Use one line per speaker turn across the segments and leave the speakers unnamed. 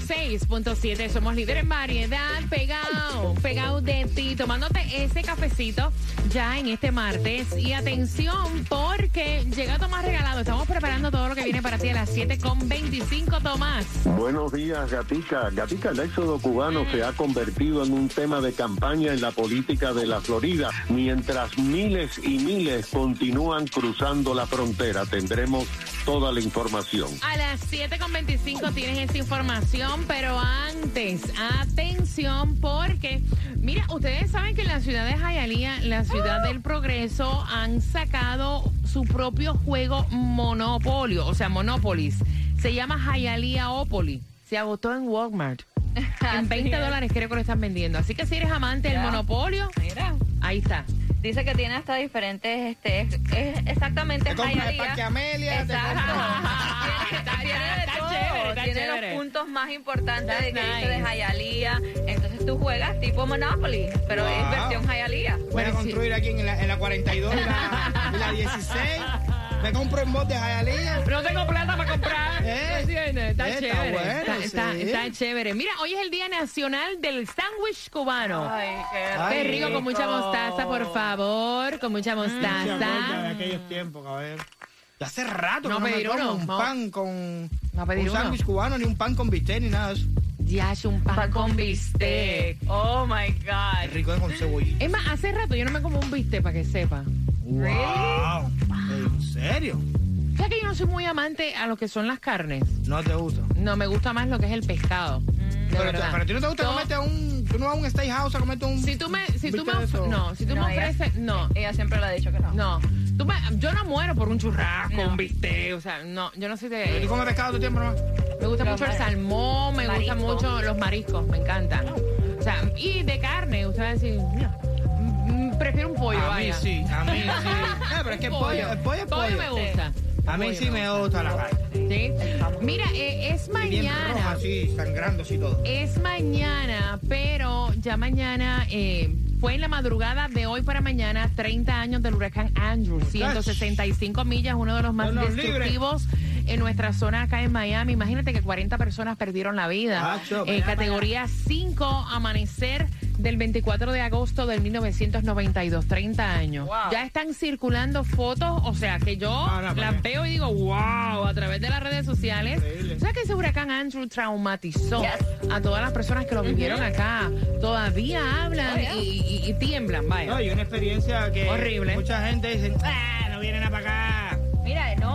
106.7. Somos líderes en variedad. Pegado, pegado de ti. Tomándote ese cafecito ya en este martes. Y atención, porque llega Tomás regalado. Estamos preparando todo lo que viene para ti a las 7.25, Tomás.
Buenos días, Gatica. Gatica, el éxodo cubano se ha convertido en un tema de campaña en la política de la Florida. Mientras miles y miles continúan cruzando la frontera, tendremos toda la información.
A las 7.25 tienes esa información, pero antes, atención, porque, mira, ustedes saben que en la ciudad de Hialeah, la ciudad del progreso, han sacado su propio juego Monopolio, o sea, Monopolis. Se llama Hialeahopoli. Se agotó en Walmart. En 20 dólares creo que lo están vendiendo. Así que si eres amante del monopolio,
Mira,
ahí está.
dice que tiene hasta diferentes, este, es, es exactamente
Te compras el
Hialeah.
Parque Amelia, te
Exacto.
compras-
Tiene, tiene de tiene
chévere.
los puntos más importantes de que
That's
dice de
nice.
Hialeah. Entonces tú juegas tipo Monopoly, pero es
Wow.
versión Hialeah.
Voy a construir aquí en la, en la 42 y la, la 16. Me compro en voz de Hialeah.
No tengo plata para comprar.
Eh,
¿Entiendes? Está,
está
chévere.
bueno,
está, está-
sí.
está chévere. Mira, hoy es el Día Nacional del Sándwich Cubano.
Ay, qué
Qué rico, con mucha mostaza, por favor. Con mucha
Se acuerda de
mostaza.
aquellos tiempos, cabrón. Ya hace rato
No
que no me como
uno,
un
no.
pan con...
No pedir
un
uno.
sándwich cubano, ni un pan con bistec, ni nada de eso.
Ya es un pan
Pa'
con bistec.
Oh my
Es
God.
rico es con cebollita.
Es más, hace rato yo no me como un bistec para que sepa.
Wow. ¿En serio?
O sea que yo no soy muy amante a lo que son las carnes.
No te gusta.
No, me gusta más lo que es el pescado. De
Pero,
verdad.
pero a ti no te gusta
Yo-
comerte un... Tú no vas a un steakhouse a comerte un...
Si tú me, si tú me, no, si tú
No,
me
ella-
ofreces, no,
Ella siempre le ha dicho que no.
no. Tú me- yo no muero por un churrasco,
No.
un bistec, o sea, no, yo no soy
¿Pero
de...
tú comes pescado todo el tiempo nomás?
Me gusta
Los
mucho el salmón, me gustan
mariscos.
mucho los mariscos, me encantan. O sea, y de carne, usted va a decir, mira, mm, prefiero un pollo,
a mí
vaya.
sí, a mí sí. No, pero es que el pollo, el pollo es pollo.
me gusta.
A mí sí me gusta la carne.
¿Sí? Mira, eh, es
Y Bien roja,
mañana.
así, sangrando así todo.
Es mañana, pero ya mañana, eh, fue en la madrugada de hoy para mañana, 30 años del huracán Andrew, 165 millas, uno de los más destructivos en nuestra zona acá en Miami. Imagínate que 40 personas perdieron la vida.
Acho,
Eh,
vaya,
categoría 5, amanecer del 24 de agosto del 1992, 30 años.
Wow.
Ya están circulando fotos, o sea que yo
No, no,
las veo y digo, wow, a través de las redes sociales.
Increíble.
O sea que ese huracán Andrew traumatizó
Yes.
a todas las personas que lo vivieron acá. Todavía hablan
Oh, yeah.
y, y- y tiemblan, vaya.
No, y una experiencia que
Horrible.
mucha gente dice, ah, no vienen a para.
Mira,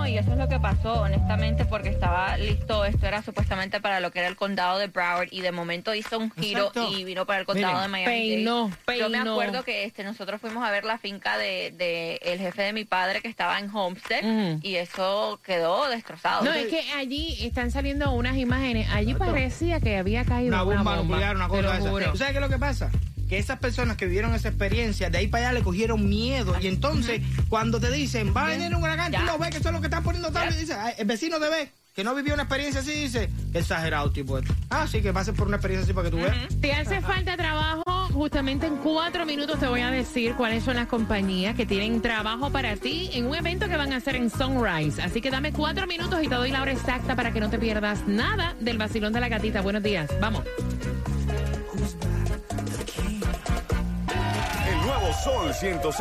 no, y eso es lo que pasó, honestamente, porque estaba listo, esto era supuestamente para lo que era el condado de Broward y de momento hizo un giro
Exacto.
y vino para el condado
Miren,
de Miami.
peinó,
Yo me
peinó.
acuerdo que este nosotros fuimos a ver la finca de, de el jefe de mi padre que estaba en Homestead y eso quedó destrozado.
No, es que allí están saliendo unas imágenes. Allí parecía que había caído
Una
una
bomba
bomba.
nuclear, una cosa de esa. ¿Tú sabes qué es lo que pasa? Que esas personas que vivieron esa experiencia, de ahí para allá le cogieron miedo. Y entonces, cuando te dicen, va a venir un huracán, tú lo ves que eso es lo que están poniendo tal, y dice, "Ay, el vecino te ve, que no vivió una experiencia así, dice, exagerado tipo esto. Ah, sí, que pases por una experiencia así para que tú veas.
Te hace falta trabajo, justamente en cuatro minutos te voy a decir cuáles son las compañías que tienen trabajo para ti en un evento que van a hacer en Sunrise. Así que dame cuatro minutos y te doy la hora exacta para que no te pierdas nada del vacilón de la gatita. Buenos días, vamos.
Sol 106.7.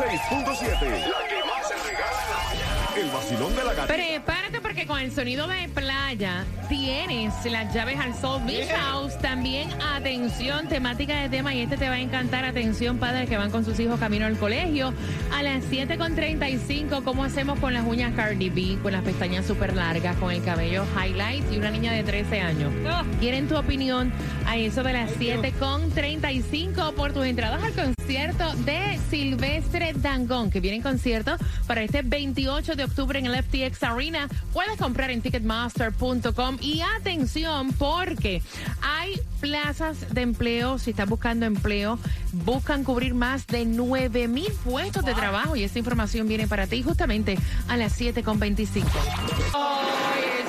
La que más se regala en la mañana. El vacilón de la gatita.
Prepárate porque con el sonido de playa tienes las llaves al Sol Beach House. También, atención, temática de tema y este te va a encantar. Atención, padres que van con sus hijos camino al colegio. A las 7.35, ¿cómo hacemos con las uñas Cardi B? Con las pestañas súper largas, con el cabello highlight y una niña de 13 años.
Ah.
¿Quieren tu opinión a eso de las 7.35 por tus entradas al concierto? Concierto de Silvestre Dangón, que viene en concierto para este 28 de octubre en el FTX Arena. Puedes comprar en ticketmaster.com y atención porque hay plazas de empleo, si estás buscando empleo, buscan cubrir más de 9 mil puestos de trabajo. Y esta información viene para ti justamente a las 7.25. Hoy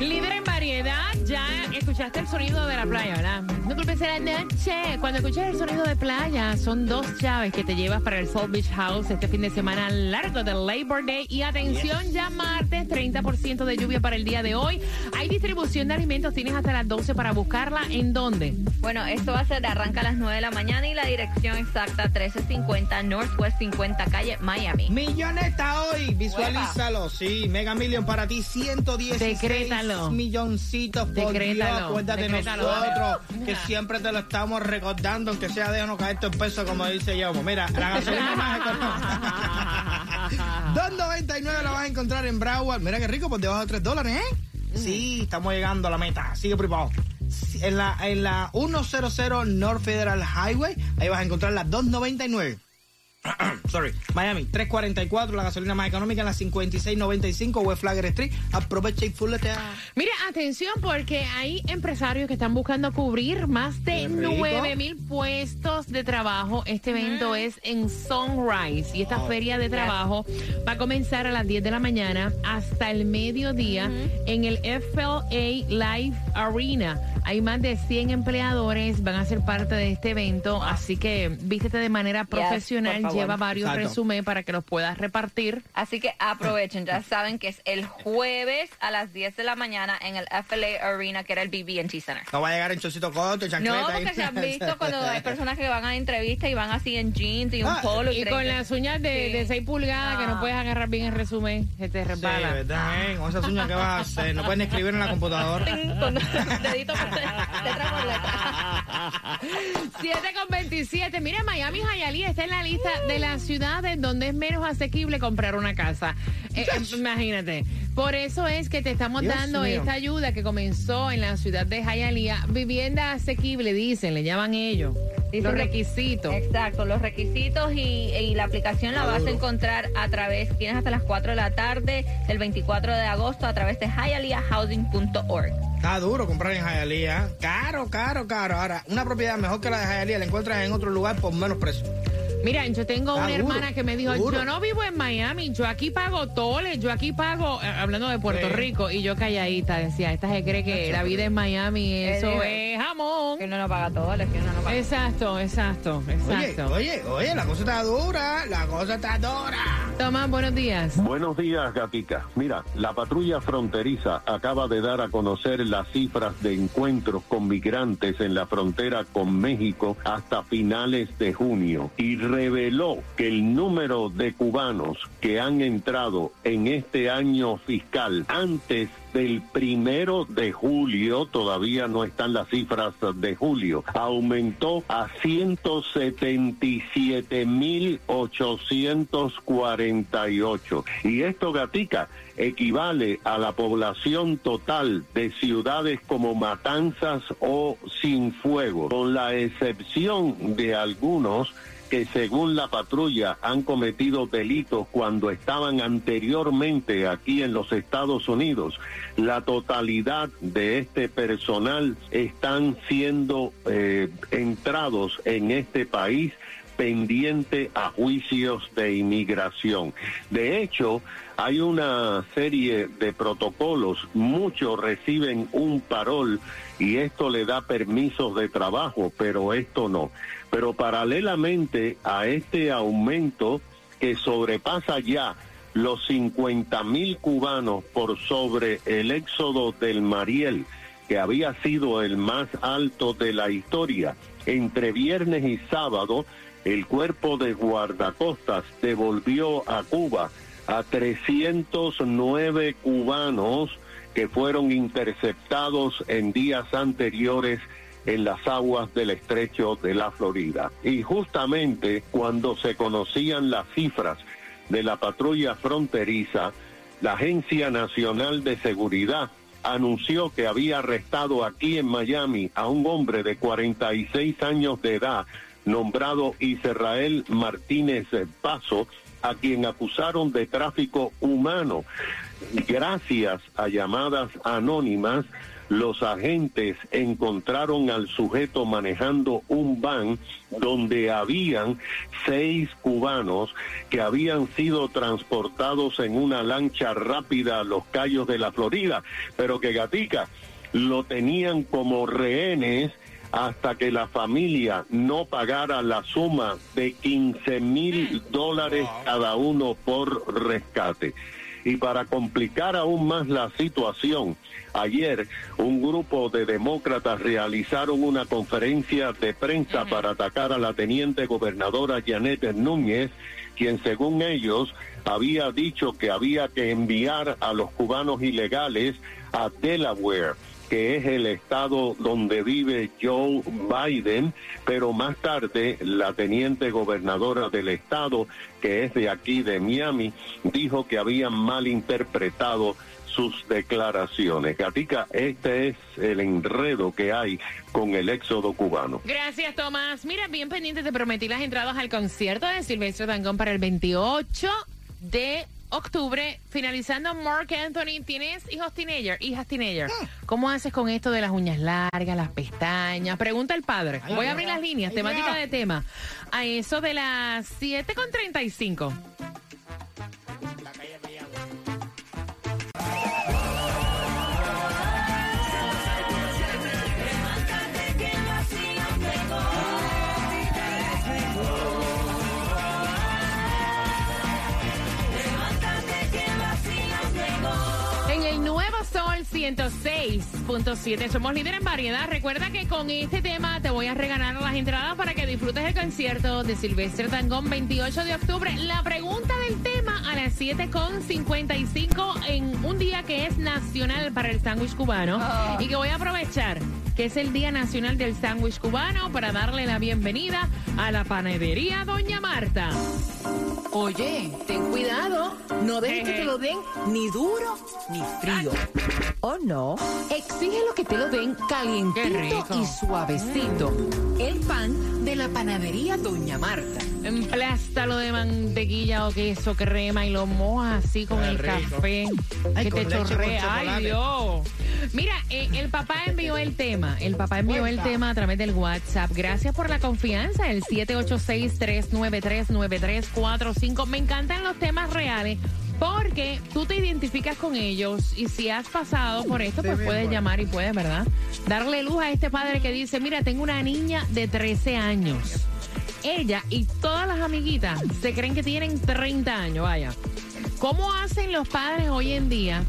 Líder en variedad, ya escuchaste el sonido de la playa, ¿verdad? No culpes la noche. Cuando escuches el sonido de playa, son dos llaves que te llevas para el Soul Beach House este fin de semana largo del Labor Day. Y atención, ya martes, 30% de lluvia para el día de hoy. Hay distribución de alimentos, tienes hasta las 12 para buscarla. ¿En dónde?
Bueno, esto va a ser, arranca a las 9 de la mañana y la dirección exacta 1350 Northwest 50 calle Miami.
Milloneta hoy, visualízalo, sí, Mega Million para ti, 110
Decrétalo.
milloncitos por
Decrétalo,
Dios, acuérdate de nosotros, que siempre te lo estamos recordando, aunque sea déjanos caer en pesos, como dice yo. Mira, la gasolina más económica. 2.99 la vas a encontrar en Broward. Mira qué rico, por debajo de 3 dólares, ¿eh? Sí, estamos llegando a la meta. Sigue. Sí, En la, en la 100 North Federal Highway, ahí vas a encontrar las 2.99. Sorry, Miami, 344, la gasolina más económica en la 5695 West Flagger Street. Aprovecha y fuletea.
Mira, atención, porque hay empresarios que están buscando cubrir más de
Qué rico.
9 mil puestos de trabajo. Este evento es en Sunrise y esta feria de trabajo va a comenzar a las 10 de la mañana hasta el mediodía en el FLA Live Arena. Hay más de 100 empleadores, van a ser parte de este evento, así que vístete de manera profesional,
por favor.
Lleva varios resúmenes para que los puedas repartir.
Así que aprovechen, ya saben que es el jueves a las 10 de la mañana en el FLA Arena, que era el BB&T Center.
No va a llegar en chocito corto, chancleta.
No, porque se han visto cuando hay personas que van a entrevista y van así en jeans y un
Ah,
polo.
Y con las uñas de,
Sí.
de 6 pulgadas que no
Ah.
puedes agarrar bien el resumen, se te
Sí,
resbala.
¿verdad? eh? Con esas uñas que vas a hacer. No pueden escribir en la computadora.
con dedito por letra por letra.
7 con 27. Mira, Miami Hialeah está en la lista de las ciudades donde es menos asequible comprar una casa. Eh, eh, imagínate. Por eso es que te estamos
Dios
dando
mío.
esta ayuda que comenzó en la ciudad de Hialeah. Vivienda asequible, dicen, le llaman ellos.
Dicen
Los
que-
requisitos.
Exacto, los requisitos y, y la aplicación la vas a encontrar a través, tienes hasta las 4 de la tarde del 24 de agosto a través de hialeahhousing.org.
Está duro comprar en Hialeah. Caro, caro, caro. Ahora, una propiedad mejor que la de Hialeah la encuentras en otro lugar por menos precio.
Mira, yo tengo
Está
una hermana que me dijo, yo no vivo en Miami, yo aquí pago toles, yo aquí pago, eh, hablando de Puerto
Sí.
Rico, y yo calladita decía, esta se cree que la vida en Miami, eso es jamón.
Que uno no paga todo, es que uno no paga.
Exacto, exacto,
Oye,
exacto.
oye, oye, la cosa está dura, la cosa está dura.
Tomás, buenos días.
Buenos días, Gatica. Mira, la patrulla fronteriza acaba de dar a conocer las cifras de encuentros con migrantes en la frontera con México hasta finales de junio y reveló que el número de cubanos que han entrado en este año fiscal antes del primero de julio, todavía no están las cifras de julio, aumentó a 177.848. Y esto, Gatica, equivale a la población total de ciudades como Matanzas o Sinfuego, con la excepción de algunos que según la patrulla han cometido delitos cuando estaban anteriormente aquí en los Estados Unidos. La totalidad de este personal están siendo eh, entrados en este país pendiente a juicios de inmigración. De hecho, hay una serie de protocolos, muchos reciben un parol y esto le da permisos de trabajo, pero esto no. Pero paralelamente a este aumento que sobrepasa ya los 50 mil cubanos por sobre el éxodo del Mariel, que había sido el más alto de la historia, entre viernes y sábado, el cuerpo de guardacostas devolvió a Cuba a 309 cubanos que fueron interceptados en días anteriores en las aguas del estrecho de la Florida. Y justamente cuando se conocían las cifras de la patrulla fronteriza, la Agencia Nacional de Seguridad anunció que había arrestado aquí en Miami a un hombre de 46 años de edad nombrado Israel Martínez Paso, a quien acusaron de tráfico humano. Gracias a llamadas anónimas, los agentes encontraron al sujeto manejando un van donde habían seis cubanos que habían sido transportados en una lancha rápida a los Cayos de la Florida, pero que Gatica lo tenían como rehenes hasta que la familia no pagara la suma de 15 mil dólares cada uno por rescate. Y para complicar aún más la situación, ayer un grupo de demócratas realizaron una conferencia de prensa para atacar a la teniente gobernadora Janet Núñez, quien según ellos había dicho que había que enviar a los cubanos ilegales a Delaware que es el estado donde vive Joe Biden, pero más tarde la teniente gobernadora del estado, que es de aquí de Miami, dijo que habían malinterpretado sus declaraciones. Gatica, este es el enredo que hay con el éxodo cubano.
Gracias, Tomás. Mira, bien pendiente, te prometí las entradas al concierto de Silvestre Dangón para el 28 de octubre, finalizando Mark Anthony, ¿tienes hijos teenager, hijas teenager? ¿Cómo haces con esto de las uñas largas, las pestañas? Pregunta el padre. Voy a abrir las líneas, temática de tema. A eso de las 7.35. 106.7 somos líderes en variedad. Recuerda que con este tema te voy a regalar las entradas para que disfrutes el concierto de Silvestre Tangón 28 de octubre. La pregunta del tema a las 7.55 en un día que es nacional para el sándwich cubano y que voy a aprovechar que es el Día Nacional del Sándwich Cubano para darle la bienvenida a la panadería Doña Marta.
Oye, ten cuidado. No dejes que te lo den ni duro ni frío. ¿O no? Exige lo que te lo den calientito y suavecito. El pan de la panadería Doña Marta.
Emplástalo de mantequilla o queso, crema y lo mojas así con
Qué
el
rico.
café
Ay,
que
con
te
leche, con
chorrea. Ay,
chocolate.
Dios. Mira, eh, el papá envió el tema. El papá envió el tema a través del WhatsApp. Gracias por la confianza. El 786-393-9345. Me encantan los temas reales. Porque tú te identificas con ellos y si has pasado por esto, pues puedes llamar y puedes, ¿verdad? Darle luz a este padre que dice, mira, tengo una niña de 13 años. Ella y todas las amiguitas se creen que tienen 30 años, vaya. ¿Cómo hacen los padres hoy en día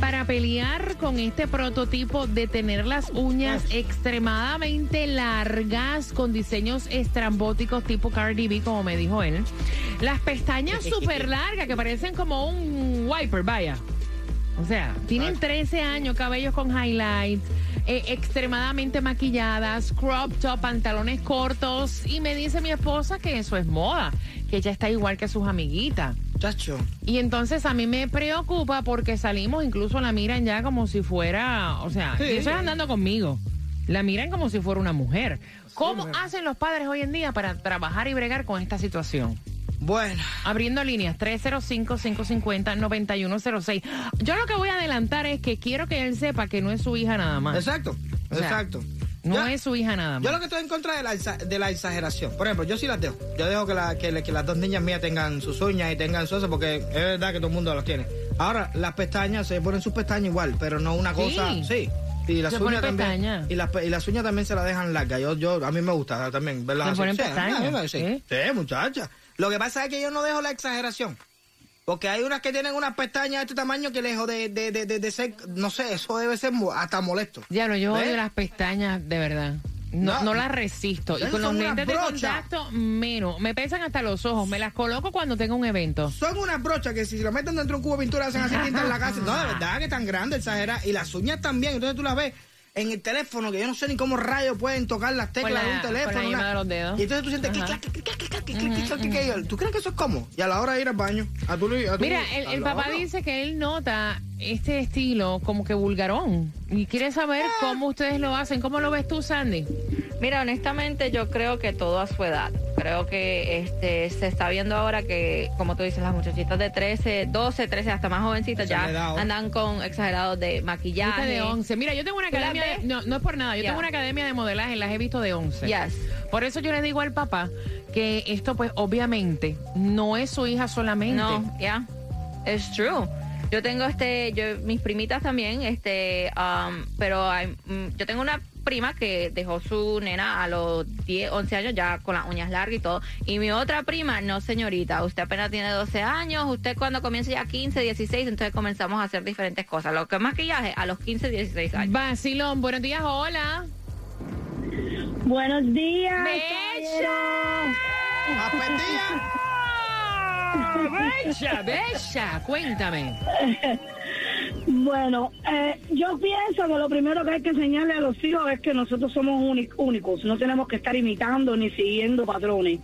para pelear con este prototipo de tener las uñas extremadamente largas con diseños estrambóticos tipo Cardi B, como me dijo él? Las pestañas súper largas que parecen como un wiper, vaya. O sea, tienen 13 años, cabellos con highlights, eh, extremadamente maquilladas, crop top, pantalones cortos. Y me dice mi esposa que eso es moda, que ella está igual que sus amiguitas.
Chacho.
Y entonces a mí me preocupa porque salimos, incluso la miran ya como si fuera, o sea,
Sí.
y eso es andando conmigo. La miran como si fuera una mujer. ¿Cómo
mujer.
hacen los padres hoy en día para trabajar y bregar con esta situación?
Bueno,
Abriendo líneas 305-550-9106. Yo lo que voy a adelantar es que quiero que él sepa que no es su hija nada más.
exacto,
O sea,
exacto.
No
Yo-
es su hija nada
Yo lo
más.
que estoy en contra de la, de la exageración. Por ejemplo, yo sí las dejo. Yo dejo que, la- que, las dos niñas mías tengan sus uñas y tengan su eso, porque es verdad que todo el mundo las tiene. Ahora, las pestañas, se ponen sus pestañas igual, pero no una cosa.
Sí.
Sí. Y las uñas también. Y las, y las uñas también se las dejan largas. Yo, yo, a mí me gusta también verlas
Se
así.
ponen
Sí,
pestañas,
sí.
¿sí?
Sí, muchacha. Lo que pasa es que yo no dejo la exageración. Porque hay unas que tienen unas pestañas de este tamaño que lejos de, de, de, de- de ser, no sé, eso debe ser hasta molesto.
Diablo, yo
¿Ves?
odio las pestañas, de verdad. No,
No.
no la resisto. Y con los lentes de contacto, menos. Me pesan hasta los ojos. Me las coloco cuando tengo un evento.
Son unas brochas que si se lo meten dentro de un cubo de pintura hacen así tinta en la casa. No, de verdad que están grandes, exageradas. Y las uñas también. Entonces tú las ves en el teléfono, que yo no sé ni cómo rayos pueden tocar las teclas de un teléfono. Y entonces tú sientes que ¿Tú crees que eso es cómo? Y a la hora de ir al baño,
Mira, el, papá dice que él nota este estilo como que vulgarón. Y quiere saber
ah.
cómo ustedes lo hacen. ¿Cómo lo ves tú, Sandy?
Mira, honestamente yo creo que todo a su edad. Creo que este se está viendo ahora que, como tú dices, las muchachitas de 13, 12, 13, hasta más jovencitas
Esa
ya andan con exagerados de maquillaje.
de 11. Mira, yo tengo una
¿Tú la
academia, de- no, no es por nada, yo
Ya.
tengo una academia de modelaje, las he visto de 11.
Yes.
Por eso yo le digo al papá que esto pues obviamente no es su hija solamente.
No, ya. Es true. Yo tengo este, yo, mis primitas también, este, um, pero hay- mm, yo tengo una prima que dejó su nena a los 10, 11 años ya con las uñas largas y todo. Y mi otra prima, no señorita, usted apenas tiene 12 años, usted cuando comienza ya 15, 16, entonces comenzamos a hacer diferentes cosas. Lo que es maquillaje a los 15, 16 años.
Vacilón, buenos días, hola.
Buenos días.
Bella. Bella, bella, cuéntame.
Bueno, eh, yo pienso que lo primero que hay que enseñarle a los hijos es que nosotros somos únic- únicos, no tenemos que estar imitando ni siguiendo patrones.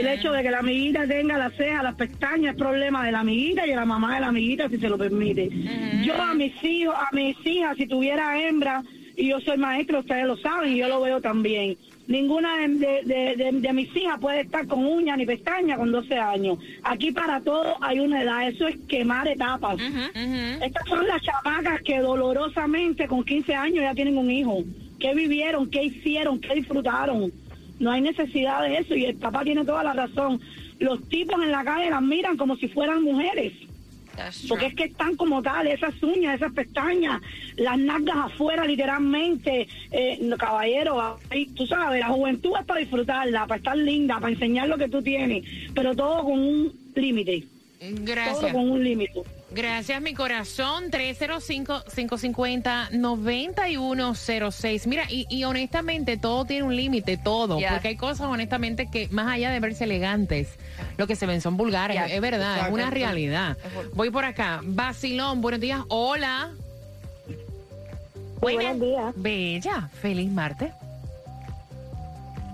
El hecho de que la amiguita tenga las cejas, las pestañas, es problema de la amiguita y de la mamá de la amiguita si se lo permite. Yo a mis hijos, a mis hijas, si tuviera hembra, y yo soy maestra, ustedes lo saben, y yo lo veo también. Ninguna de, de- de- mis hijas puede estar con uñas ni pestañas con 12 años. Aquí para todo hay una edad, eso es quemar etapas. Estas son las chamacas que dolorosamente con 15 años ya tienen un hijo. ¿Qué vivieron? ¿Qué hicieron? ¿Qué disfrutaron? No hay necesidad de eso y el papá tiene toda la razón. Los tipos en la calle las miran como si fueran mujeres. Porque es que están como tal, esas uñas, esas pestañas, las nalgas afuera literalmente, eh, caballero, ahí, tú sabes, la juventud es para disfrutarla, para estar linda, para enseñar lo que tú tienes, pero todo con un límite, todo
Gracias.
con un límite.
Gracias, mi corazón. 305-550-9106. Mira, y, y honestamente, todo tiene un límite, todo.
Yes.
Porque hay cosas, honestamente, que más allá de verse elegantes, lo que se ven son vulgares.
Yes.
Es verdad, es una realidad. Voy por acá. Vacilón, buenos días. Hola.
Buenos días.
Bella, feliz martes.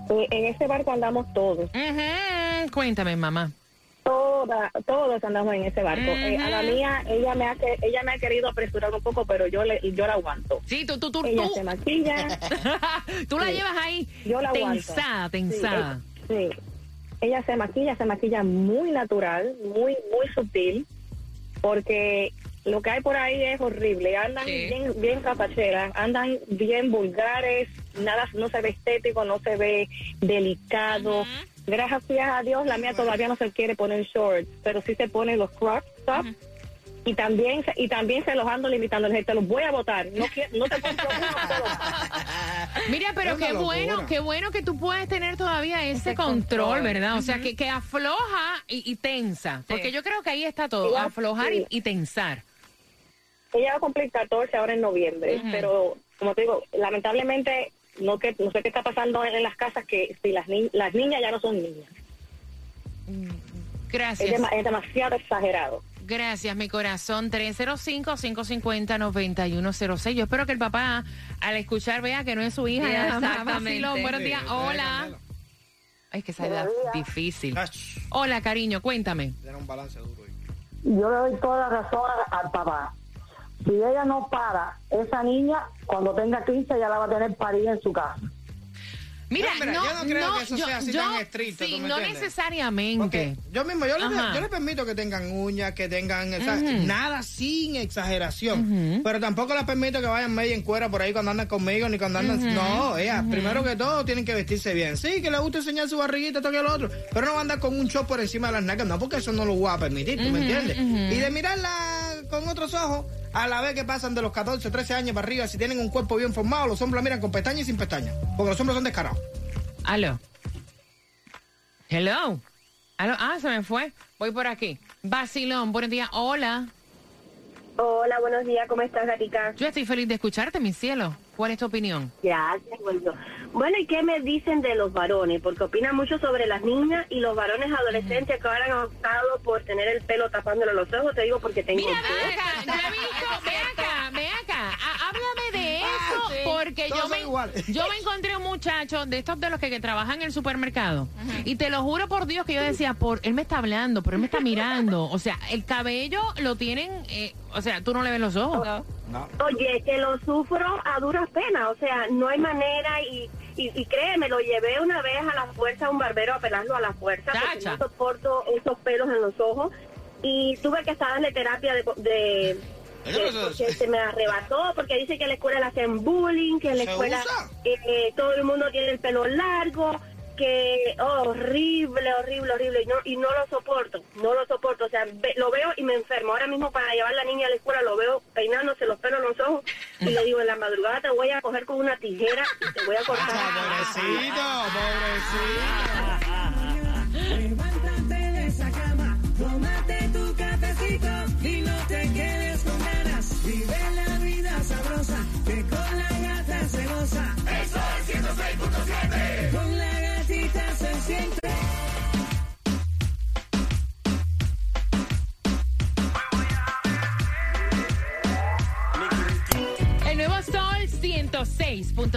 Eh, en ese barco andamos todos.
Cuéntame, mamá.
Toda, todos andamos en ese barco. Eh, a la mía, ella me ha ella me ha querido apresurar un poco, pero yo le yo la aguanto.
Sí, tú, tú, tú,
Ella
tú.
se maquilla.
tú la
Sí.
llevas ahí
Yo la aguanto.
tensada,
Sí, Sí, Ella se maquilla, se maquilla muy natural, muy muy sutil, porque lo que hay por ahí es horrible. Andan
Sí.
bien bien capacheras, andan bien vulgares, nada no se ve estético, no se ve delicado. Gracias a Dios, la mía todavía no se quiere poner shorts, pero sí se pone los crop tops. Y también, se- y también se los ando limitando. Te los voy a votar. No, quiero- no te compro uno.
Mira, pero qué bueno, qué bueno que tú puedes tener todavía ese,
Ese
control,
control.
¿verdad? O sea, que, que afloja y, y tensa. Porque yo creo que ahí está todo, aflojar
sí.
y tensar.
Ella va a cumplir 14 ahora en noviembre, pero como te digo, lamentablemente no que no sé qué está pasando en, las casas que si las ni- las niñas ya no son niñas. Es,
Gracias.
es demasiado exagerado.
Gracias, mi corazón. 305-550-9106. Yo espero que el papá, al escuchar, vea que no es su hija.
Yeah, exactamente.
Buenos días. Hola. Ay, que esa edad difícil. Hola, cariño, cuéntame.
Era un balance duro. ahí.
yo le doy toda la razón al papá. Si ella no para, esa niña, cuando tenga 15, ya la va a tener parida en su casa.
Mira,
No, mira,
no,
yo no creo
no,
que eso
yo-
sea así
yo-
tan estricto,
Sí,
¿tú me
no
entiendes?
necesariamente.
Porque yo mismo, yo le,
Ajá.
yo le permito que tengan uñas, que tengan, sea, nada sin exageración. Pero tampoco les permito que vayan medio en cuera por ahí cuando andan conmigo, ni cuando andan. No, ella, primero que todo, tienen que vestirse bien. Sí, que les gusta enseñar su barriguita, todo que lo otro. Pero no van a andar con un short por encima de las nalgas, no, porque eso no lo voy a permitir, ¿tú me entiendes? Y de mirarla con otros ojos, a la vez que pasan de los 14, 13 años para arriba, si tienen un cuerpo bien formado, los hombres miran con pestañas y sin pestañas. Porque los hombres son descarados.
Aló. Hello. Aló. Ah, se me fue. Voy por aquí. Vacilón, buenos días. Hola.
Hola, buenos días, ¿cómo estás, Gatica?
Yo estoy feliz de escucharte, mi cielo. ¿Cuál es tu opinión?
Gracias, Gordo. Bueno, ¿y qué me dicen de los varones? Porque opinan mucho sobre las niñas y los varones adolescentes que ahora han optado por tener el pelo tapándole los ojos. Te digo porque tengo...
Mira, ve acá, visto, ve acá, ve acá, porque yo me, yo me encontré un muchacho de estos de los que, que trabajan en el supermercado, y te lo juro por Dios que yo decía, por él me está hablando, pero él me está mirando, o sea, el cabello lo tienen, eh, o sea, tú no le ves los ojos.
Oye, que lo sufro a duras penas, o sea, no hay manera y, y, y créeme, lo llevé una vez a la fuerza a un barbero a pelarlo a la fuerza porque
Chacha.
no soporto esos pelos en los ojos. Y tuve que estar darle terapia de- porque se me arrebató, porque dice que en la escuela le hacen bullying, que en la
¿Se
escuela eh, todo el mundo tiene el pelo largo, que oh, horrible, horrible, horrible, y no, y no lo soporto, no lo soporto, o sea, ve- lo veo y me enfermo. Ahora mismo para llevar a la niña a la escuela lo veo peinándose los pelos en los ojos y le digo, en la madrugada te voy a coger con una tijera y te voy a cortar.
Pobrecito, pobrecito.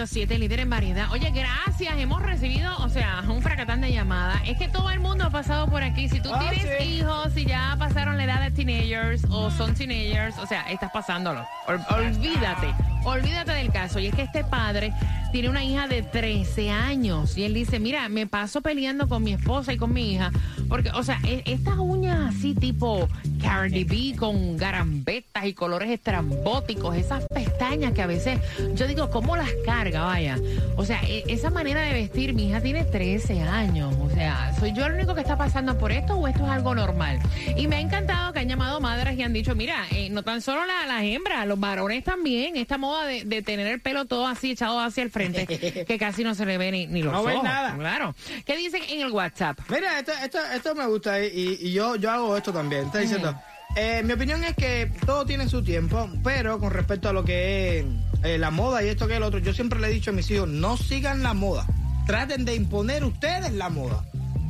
106.7,
líder en variedad. Oye, gracias. Hemos recibido, o sea, un fracatán de llamadas. Es que todo el mundo ha pasado por aquí. Si tú
Ah,
tienes
sí.
hijos, si ya pasaron la edad de teenagers o son teenagers, o sea, estás pasándolo. Ol- olvídate, olvídate del caso. Y es que este padre tiene una hija de 13 años y él dice, mira, me paso peleando con mi esposa y con mi hija. Porque, o sea, e- estas uñas así tipo Cardi B con garambetas y colores estrambóticos, esas pestañas que a veces yo digo, ¿cómo las carga? Vaya. O sea, e- esa manera de vestir, mi hija tiene 13 años. O sea, ¿soy yo el único que está pasando por esto o esto es algo normal? Y me ha encantado que han llamado madres y han dicho, mira, eh, no tan solo la- las hembras, los varones también, esta moda de, de tener el pelo todo así echado hacia el frente, que casi no se le ve ni, ni los
No
ojos.
nada.
Claro. ¿Qué dicen en el WhatsApp?
Mira, esto, esto, esto me gusta y, y yo, yo hago esto también. Está diciendo, eh, mi opinión es que todo tiene su tiempo, pero con respecto a lo que es eh, la moda y esto que es el otro, yo siempre le he dicho a mis hijos, no sigan la moda. Traten de imponer ustedes la moda.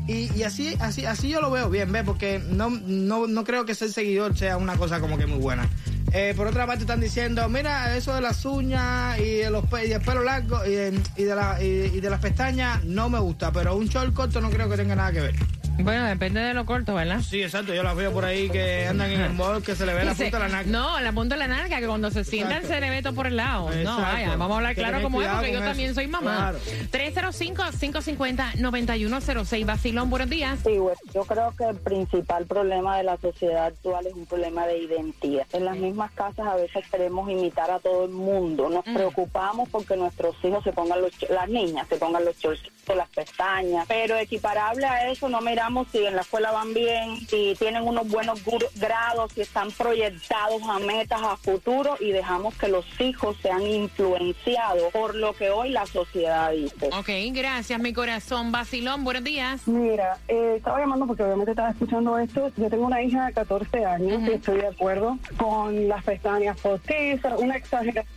Y, y así, así, así yo lo veo bien, ¿ves? Porque no, no, no creo que ser seguidor sea una cosa como que muy buena. Eh, por otra parte están diciendo, mira, eso de las uñas y de los y del pelo largo y, de- y, y de las pestañas no me gusta, pero un short corto no creo que tenga nada que ver.
Bueno, depende de lo corto, ¿verdad?
Sí, exacto, yo las veo por ahí que andan en el mall que se le ve la punta de la naca.
No, la punta de la nalga, que cuando se sientan
Exacto.
se le ve todo por el lado. No, vaya, vamos a hablar claro como es, porque yo también soy mamá.
Claro.
305-550-9106. Vacilón, buenos días.
Sí, bueno, yo creo que el principal problema de la sociedad actual es un problema de identidad. En las mismas casas a veces queremos imitar a todo el mundo. Nos preocupamos porque nuestros hijos se pongan los, las niñas se pongan los chorcitos, las pestañas. Pero equiparable a eso, no miramos si en la escuela van bien, si tienen unos buenos grados, si están proyectados a metas a futuro y dejamos que los hijos sean influenciados por lo que hoy la sociedad dice.
Ok, gracias, mi corazón. Vacilón, buenos días.
Mira, eh, estaba llamando porque obviamente estaba escuchando esto. Yo tengo una hija de 14 años y estoy de acuerdo con las pestañas postizas, una exageración.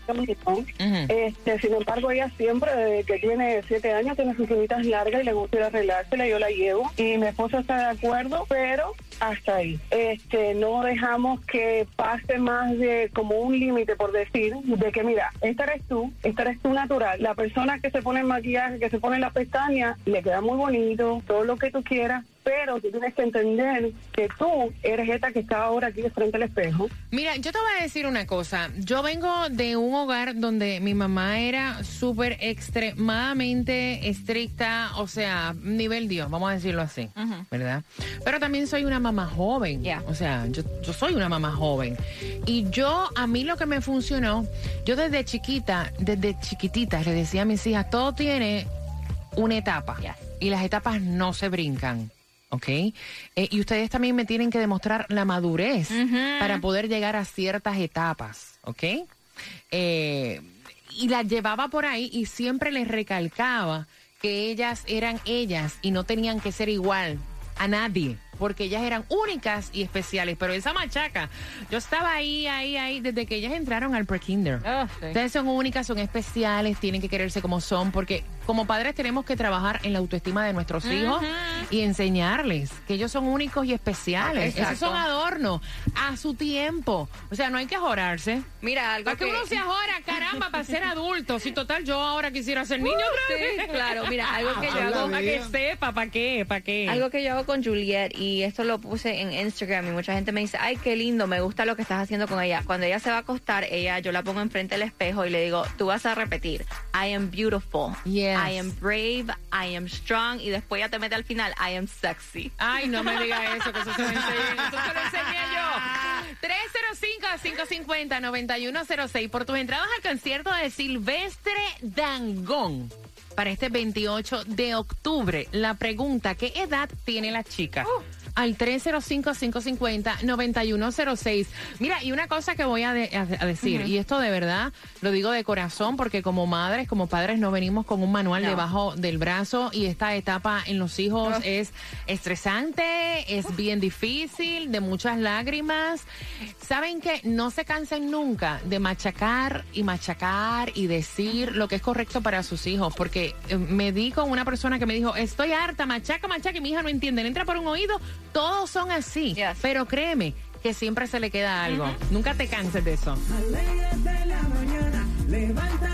¿no? este, sin embargo, ella siempre, desde que tiene 7 años, tiene sus largas y le gusta ir a arreglársela. Yo la llevo y mi esposo está de acuerdo, pero hasta ahí. Este, no dejamos que pase más de como un límite, por decir, de que mira, esta eres tú, esta eres tú natural. La persona que se pone el maquillaje, que se pone la pestaña, le queda muy bonito, todo lo que tú quieras, pero tú tienes que entender que tú eres esta que está ahora aquí de frente al espejo.
Mira, yo te voy a decir una cosa. Yo vengo de un hogar donde mi mamá era súper extremadamente estricta, o sea, nivel Dios, vamos a decirlo así, ¿verdad? Pero también soy una mamá joven, o sea, yo, yo soy una mamá joven. Y yo, a mí lo que me funcionó, yo desde chiquita, desde chiquitita, le decía a mis hijas, todo tiene una etapa y las etapas no se brincan. ¿Ok? Eh, y ustedes también me tienen que demostrar la madurez para poder llegar a ciertas etapas. ¿Ok? Eh, y las llevaba por ahí y siempre les recalcaba que ellas eran ellas y no tenían que ser igual a nadie. Porque ellas eran únicas y especiales. Pero esa machaca, yo estaba ahí, ahí, ahí, desde que ellas entraron al pre-kinder.
Ah, sí.
Ustedes son únicas, son especiales, tienen que quererse como son, porque como padres tenemos que trabajar en la autoestima de nuestros hijos y enseñarles que ellos son únicos y especiales.
Exacto.
Esos son adornos a su tiempo. O sea, no hay que jorarse.
Mira, algo
¿Para qué
que...
uno se ajora, caramba, para ser adulto? Si total yo ahora quisiera ser niño otra
Sí, claro. Mira, algo que yo hago...
Para que sepa, ¿para qué? ¿Para qué?
Algo que yo hago con Juliet y esto lo puse en Instagram y mucha gente me dice, ay, qué lindo, me gusta lo que estás haciendo con ella. Cuando ella se va a acostar, ella, yo la pongo enfrente del espejo y le digo, tú vas a repetir, I am beautiful,
Yes.
I am brave, I am strong y después ya te mete al final, I am sexy.
Ay, no me diga eso, que eso se lo enseñé, eso se lo enseñé yo. 305-550-9106 por tus entradas al concierto de Silvestre Dangón para este 28 de octubre. La pregunta, ¿qué edad tiene la chica? Al 305-550-9106. Mira, y una cosa que voy a, de- a- a decir, y esto de verdad lo digo de corazón, porque como madres, como padres, no venimos con un manual
No.
debajo del brazo y esta etapa en los hijos es estresante, es bien difícil, de muchas lágrimas. Saben que no se cansen nunca de machacar y machacar y decir lo que es correcto para sus hijos, porque eh, me di con una persona que me dijo, estoy harta, machaca, machaca, y mi hija no entiende, le entra por un oído, todos son así,
Yes.
pero créeme que siempre se le queda algo. Nunca te canses de eso.
Alégrate la mañana, levántate